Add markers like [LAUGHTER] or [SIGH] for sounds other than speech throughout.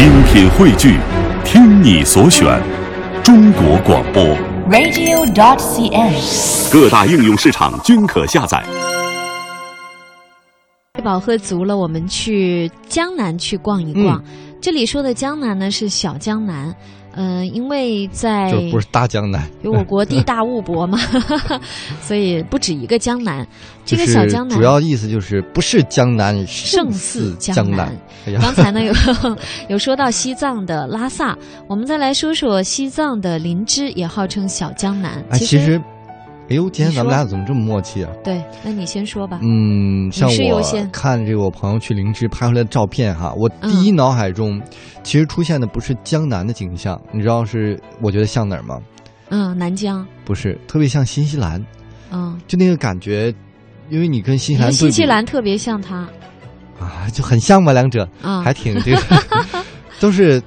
精品汇聚，听你所选，中国广播。radio.dot.cn，。各大应用市场均可下载。吃饱喝足了，我们去江南去逛一逛。这里说的江南呢是小江南，呃，因为在就不是大江南，因为我国地大物博嘛，[LAUGHS] 所以不止一个江南。这个小江南主要意思就是不是江南，胜似似江南。刚才呢有 [LAUGHS] 有说到西藏的拉萨，我们再来说说西藏的林芝，也号称小江南。哎，其实实，哎呦，今天咱们俩怎么这么默契啊？对，那你先说吧。嗯，像我看这个我朋友去灵芝拍回来的照片哈，我嗯第一脑海中其实出现的不是江南的景象，你知道是我觉得像哪儿吗？嗯，南疆，不是，特别像新西兰，嗯，就那个感觉，因为你跟新西兰新西兰特别像它啊，就很像嘛，两者啊，还挺这个，[LAUGHS] 都是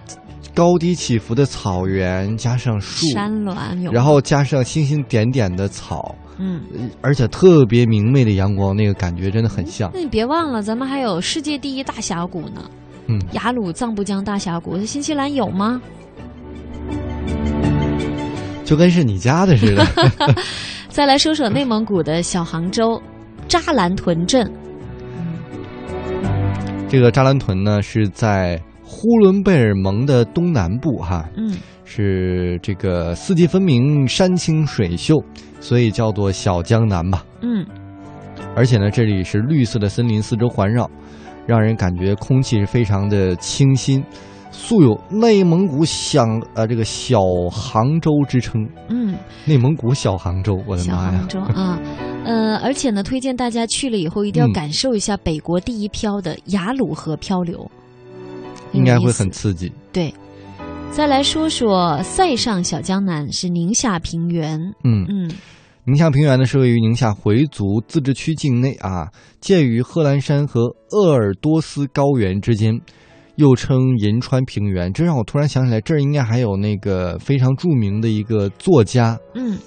高低起伏的草原，加上树，山峦有，然后加上星星点点的草，嗯。呃而且特别明媚的阳光，那个感觉真的很像。那你别忘了，咱们还有世界第一大峡谷呢，嗯，雅鲁藏布江大峡谷，新西兰有吗？就跟是你家的似的。[LAUGHS] 再来说说内蒙古的小杭州扎兰屯镇，这个扎兰屯呢是在呼伦贝尔盟的东南部哈，嗯是这个四季分明、山清水秀，所以叫做小江南吧。嗯，而且呢，这里是绿色的森林四周环绕，让人感觉空气是非常的清新，素有内蒙古小呃这个小杭州之称。嗯，内蒙古小杭州，我的妈呀杭！州啊，呃，而且呢，推荐大家去了以后一定要嗯感受一下北国第一漂的雅鲁河漂流，应该会很刺激。对。再来说说塞上小江南，是宁夏平原，嗯，嗯宁夏平原呢是位于宁夏回族自治区境内啊，介于贺兰山和鄂尔多斯高原之间，又称银川平原。这让我突然想起来，这儿应该还有那个非常著名的一个作家嗯，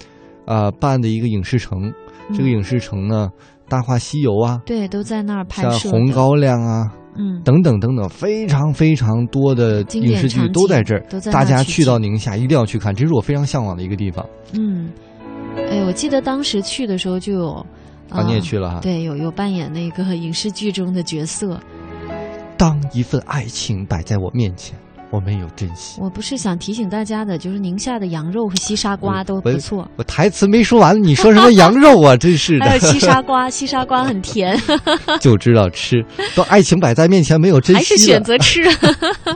啊、办的一个影视城。这个嗯影视城呢，《大话西游》啊，对都在那儿拍像摄像《红高粱》啊，嗯，等等等等，非常非常多的影视剧都在这儿。大家去到宁夏一定要去看，这是我非常向往的一个地方嗯，哎，我记得当时去的时候就有啊！你也去了哈？对，有有扮演那个影视剧中的角色。当一份爱情摆在我面前，我没有珍惜。我不是想提醒大家的，就是宁夏的羊肉和西沙瓜都不错，我台词没说完，你说什么羊肉啊？[LAUGHS] 真是的还有的，西沙瓜，西沙瓜很甜，[LAUGHS] 就知道吃。都爱情摆在面前，没有珍惜还是选择吃。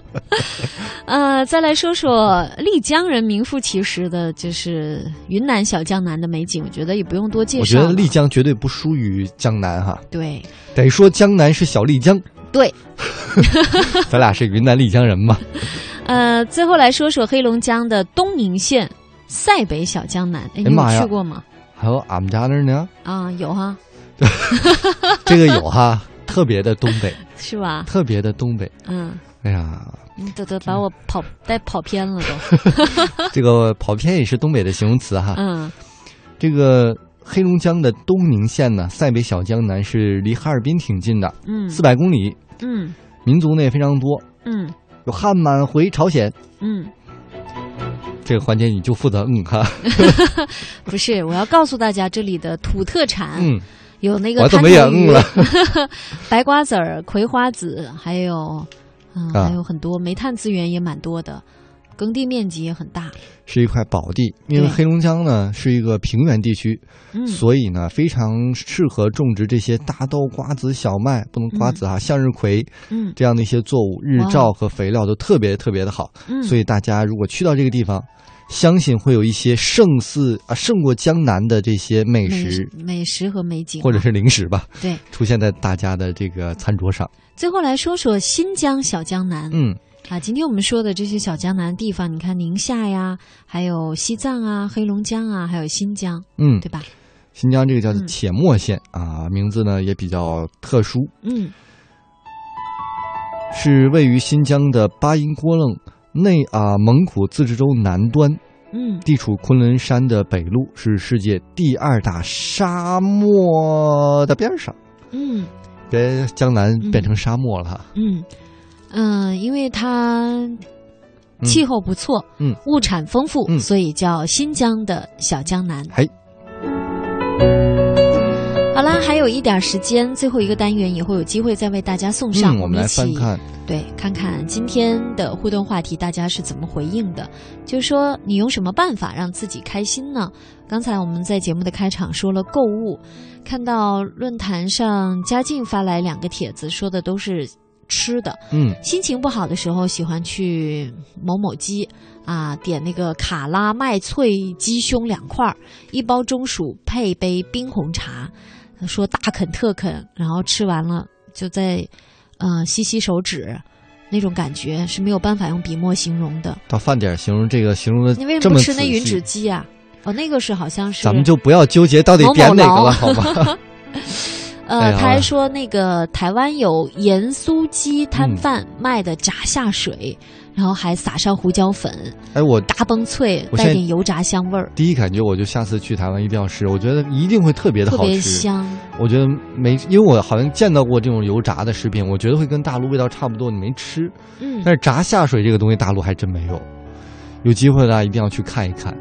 [LAUGHS] 呃，再来说说丽江人名副其实的，就是云南小江南的美景，我觉得也不用多介绍。我觉得丽江绝对不输于江南哈，对得说江南是小丽江，对，[LAUGHS] 咱俩是云南丽江人嘛。[LAUGHS] 呃，最后来说说黑龙江的东宁县塞北小江南，哎，你去过吗？还有俺们家那儿呢，啊，有哈，[LAUGHS] 这个有哈，特别的东北，是吧？特别的东北。嗯，哎呀，你都都把我跑带跑偏了都。这个跑偏也是东北的形容词哈。嗯这个黑龙江的东宁县呢，塞北小江南是离哈尔滨挺近的，嗯。四百公里，嗯。民族呢也非常多，嗯。有汉满回朝鲜。嗯，这个环节你就负责嗯哈，[LAUGHS] 不是，我要告诉大家这里的土特产，嗯，有那个我怎么也嗯了？[LAUGHS] 白瓜子儿、葵花籽，还有嗯，啊。还有很多煤炭资源也蛮多的，耕地面积也很大。是一块宝地，因为黑龙江呢是一个平原地区，嗯所以呢非常适合种植这些大豆、瓜子、小麦，不能瓜子啊，向日葵嗯这样的一些作物，日照和肥料都特别特别的好。嗯，所以大家如果去到这个地方，相信会有一些胜似啊胜过江南的这些美美食美食和美景啊，或者是零食吧，对。出现在大家的这个餐桌上。最后来说说新疆小江南。嗯，啊，今天我们说的这些小江南地方，你看宁夏呀，还有西藏啊、黑龙江啊，还有新疆，嗯对，吧？新疆这个叫嗯且末县啊，名字呢也比较特殊，嗯是位于新疆的巴音郭楞内啊蒙古自治州南端，嗯，地处昆仑山的北麓，是世界第二大沙漠的边儿上。嗯别江南变成沙漠了哈。嗯，嗯，因为它气候不错，嗯，物产丰富，嗯所以叫新疆的小江南。嘿，好啦，还有一点时间，最后一个单元也会有机会再为大家送上。嗯，我们来一起翻看，对，看看今天的互动话题，大家是怎么回应的？就是说，你用什么办法让自己开心呢？刚才我们在节目的开场说了购物，看到论坛上嘉靖发来两个帖子，说的都是吃的。嗯，心情不好的时候，喜欢去某某鸡啊，点那个卡拉麦脆鸡胸两块儿，一包中薯配杯冰红茶，说大啃特啃，然后吃完了就在呃吸吸手指，那种感觉是没有办法用笔墨形容的。到饭点形容这个形容的你为什么吃那云指鸡啊？哦，那个是好像是咱们就不要纠结到底点哪个劳了，好吧？[LAUGHS] 呃，他还说那个台湾有盐酥鸡摊贩卖的炸下水，然后还撒上胡椒粉，哎，我嘎嘣脆，带点油炸香味儿，第一感觉我就下次去台湾一定要试，我觉得一定会特别的好吃特别。香。我觉得没，因为我好像见到过这种油炸的食品，我觉得会跟大陆味道差不多，你没吃。嗯但是炸下水这个东西，大陆还真没有。有机会大家一定要去看一看。